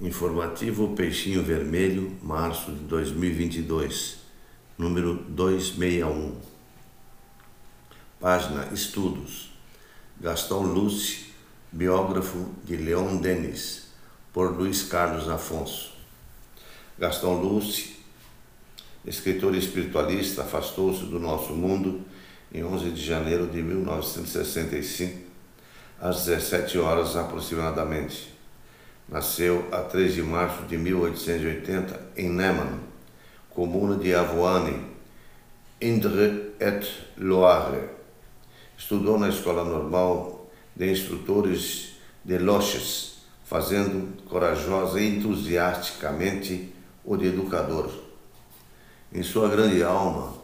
Informativo Peixinho Vermelho, março de 2022, número 261. Página Estudos. Gastão Lúcio, biógrafo de Leon Denis, por Luiz Carlos Afonso. Gastão Lúcio, escritor espiritualista, afastou-se do nosso mundo em 11 de janeiro de 1965, às 17 horas aproximadamente Nasceu a 3 de março de 1880 em Neman, comuna de Avoine, Indre et Loire. Estudou na Escola Normal de Instrutores de Loches, fazendo corajosa e entusiasticamente o de educador. Em sua grande alma,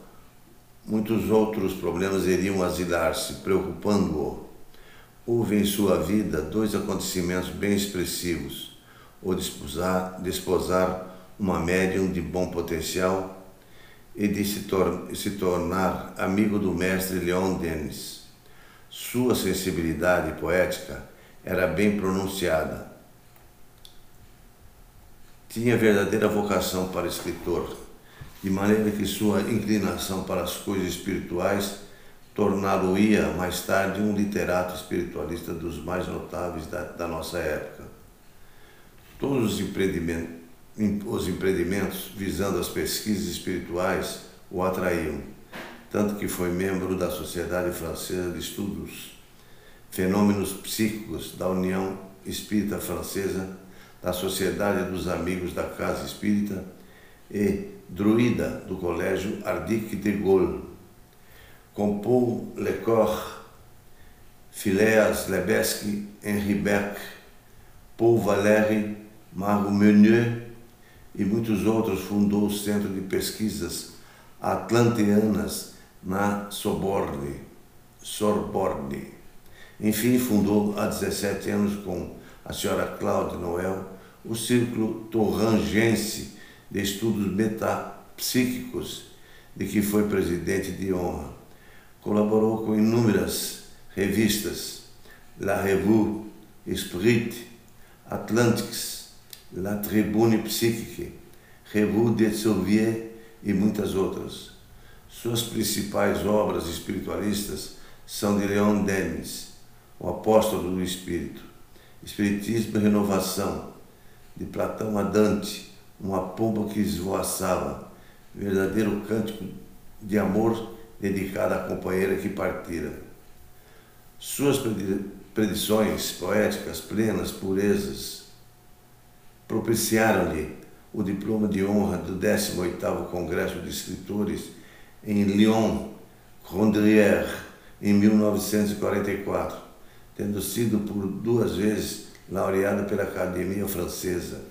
muitos outros problemas iriam asilar-se, preocupando-o Houve em sua vida dois acontecimentos bem expressivos: o desposar, desposar uma médium de bom potencial e de se, tor se tornar amigo do mestre Leon Denis. Sua sensibilidade poética era bem pronunciada. Tinha verdadeira vocação para escritor, de maneira que sua inclinação para as coisas espirituais torná-lo-ia mais tarde um literato espiritualista dos mais notáveis da, da nossa época. Todos os empreendimentos, os empreendimentos visando as pesquisas espirituais o atraíam, tanto que foi membro da Sociedade Francesa de Estudos Fenômenos Psíquicos da União Espírita Francesa, da Sociedade dos Amigos da Casa Espírita e druida do Colégio Ardic de Gaulle com Paul Lecor, Phileas Lebesgue, Henri Beck, Paul Valéry, Margot Meunier e muitos outros, fundou o Centro de Pesquisas Atlanteanas na Sorbonne. Sorbonne. Enfim, fundou há 17 anos com a senhora Claude Noel o Círculo Torrangense de Estudos Metapsíquicos, de que foi presidente de honra. Colaborou com inúmeras revistas, La Revue, Esprit, Atlantics, La Tribune Psychique, Revue des Soviets e muitas outras. Suas principais obras espiritualistas são de Leon Denis, o apóstolo do Espírito, Espiritismo e Renovação, de Platão a Dante, uma pomba que esvoaçava, verdadeiro cântico de amor dedicada à companheira que partira. Suas predições poéticas plenas, purezas, propiciaram-lhe o diploma de honra do 18º Congresso de Escritores em Lyon, Rondrière, em 1944, tendo sido por duas vezes laureada pela Academia Francesa,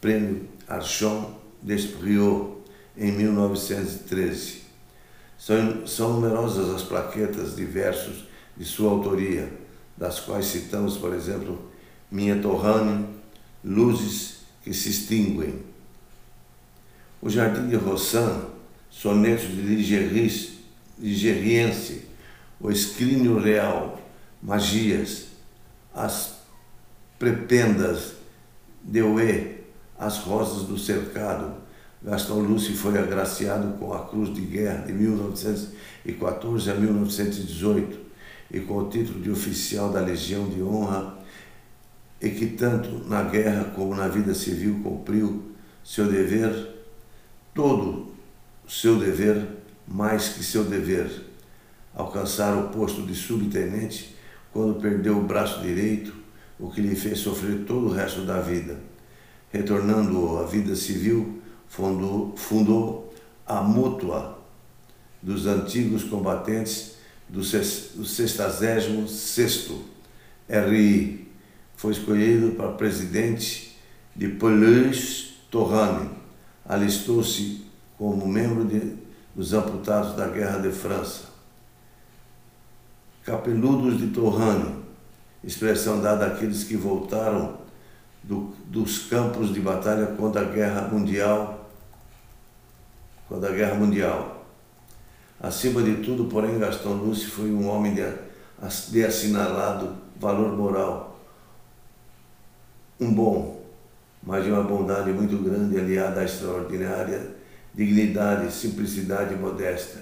Prêmio Archon d'Espriot, em 1913 são, são numerosas as plaquetas de versos de sua autoria, das quais citamos, por exemplo, Minha Torrane, Luzes que se extinguem. O Jardim de Rossan, Sonetos de Ligeriense, O Escrínio Real, Magias, As Prependas de Oê, As Rosas do Cercado, Gastão Lúcio foi agraciado com a Cruz de Guerra de 1914 a 1918 e com o título de oficial da Legião de Honra e que tanto na guerra como na vida civil cumpriu seu dever, todo seu dever, mais que seu dever, alcançar o posto de subtenente quando perdeu o braço direito, o que lhe fez sofrer todo o resto da vida, retornando à vida civil fundou, fundou a Mútua dos antigos combatentes do 66 RI. Foi escolhido para presidente de Pelouse Torrane. Alistou-se como membro de, dos amputados da Guerra de França. Capeludos de Torrane, expressão dada àqueles que voltaram do, dos campos de batalha contra a Guerra Mundial quando a Guerra Mundial. Acima de tudo, porém, Gastão Lúcio foi um homem de, de assinalado valor moral. Um bom, mas de uma bondade muito grande, aliada à extraordinária dignidade, simplicidade e modéstia.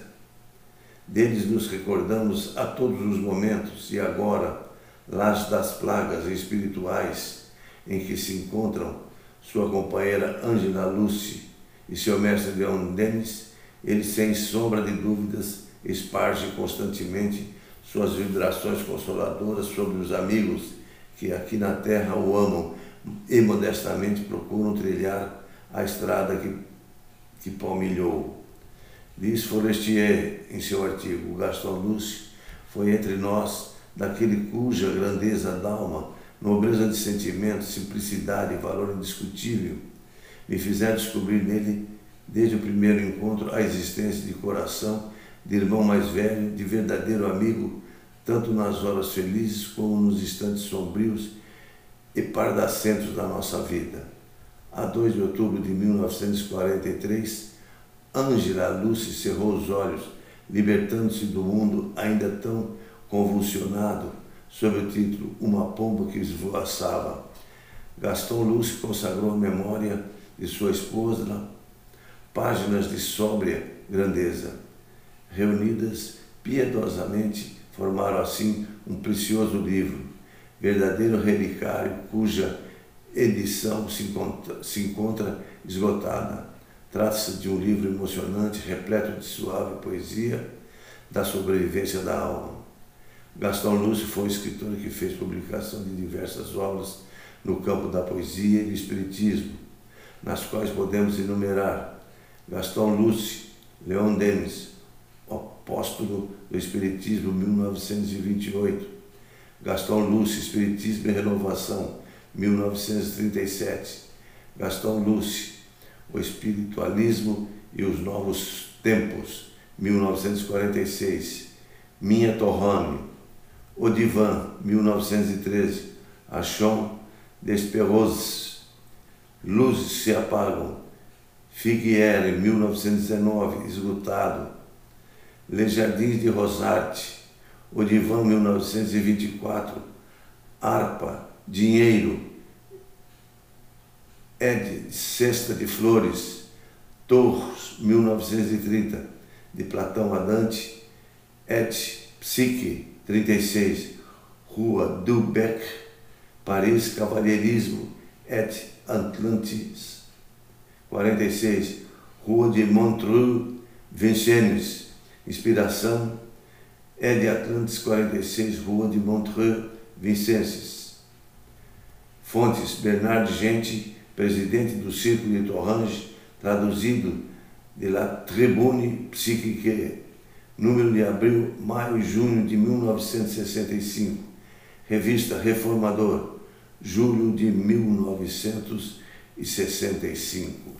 Deles nos recordamos a todos os momentos e agora, las das plagas espirituais em que se encontram sua companheira Ângela Lucy e seu mestre Leon Denis, ele sem sombra de dúvidas esparge constantemente suas vibrações consoladoras sobre os amigos que aqui na terra o amam e modestamente procuram trilhar a estrada que, que palmilhou. Diz Forestier em seu artigo: Gaston Lúcio foi entre nós daquele cuja grandeza d'alma, nobreza de sentimento, simplicidade e valor indiscutível me fizeram descobrir nele, desde o primeiro encontro, a existência de coração, de irmão mais velho, de verdadeiro amigo, tanto nas horas felizes como nos instantes sombrios e pardacentos da nossa vida. A 2 de outubro de 1943, Ângela Lúcia cerrou os olhos, libertando-se do mundo ainda tão convulsionado, sob o título Uma Pomba que Esvoaçava. Gaston Lúcio consagrou a memória de sua esposa páginas de sóbria grandeza, reunidas piedosamente, formaram assim um precioso livro verdadeiro relicário cuja edição se encontra, se encontra esgotada. Trata-se de um livro emocionante, repleto de suave poesia da sobrevivência da alma. Gastão Lúcio foi um escritor que fez publicação de diversas obras no campo da poesia e do espiritismo, nas quais podemos enumerar Gastão Lúcio, Leon Denis, apóstolo do Espiritismo, 1928, Gastão Lúcio, Espiritismo e Renovação, 1937. Gastão Lúcio, O Espiritualismo e os Novos Tempos, 1946. Minha Torrame, O Divan, 1913. Achon Desperroses, Luzes se apagam, Figuiere, 1919, esgotado. Les Jardins de Rosarte, Odivan 1924, Harpa, Dinheiro, Ed, Cesta de Flores, Torres, 1930, de Platão a Dante, Et, Psique, 36, Rua Dubec, Paris, Cavalheirismo, Et Atlantis, 46, Rua de Montreux, Vincennes, Inspiração, é de Atlantis 46, Rua de Montreux, Vincennes. Fontes, Bernard Gente, presidente do Círculo de Torrange, traduzido de La Tribune Psychique, número de abril, maio e junho de 1965. Revista Reformador, julho de 1965.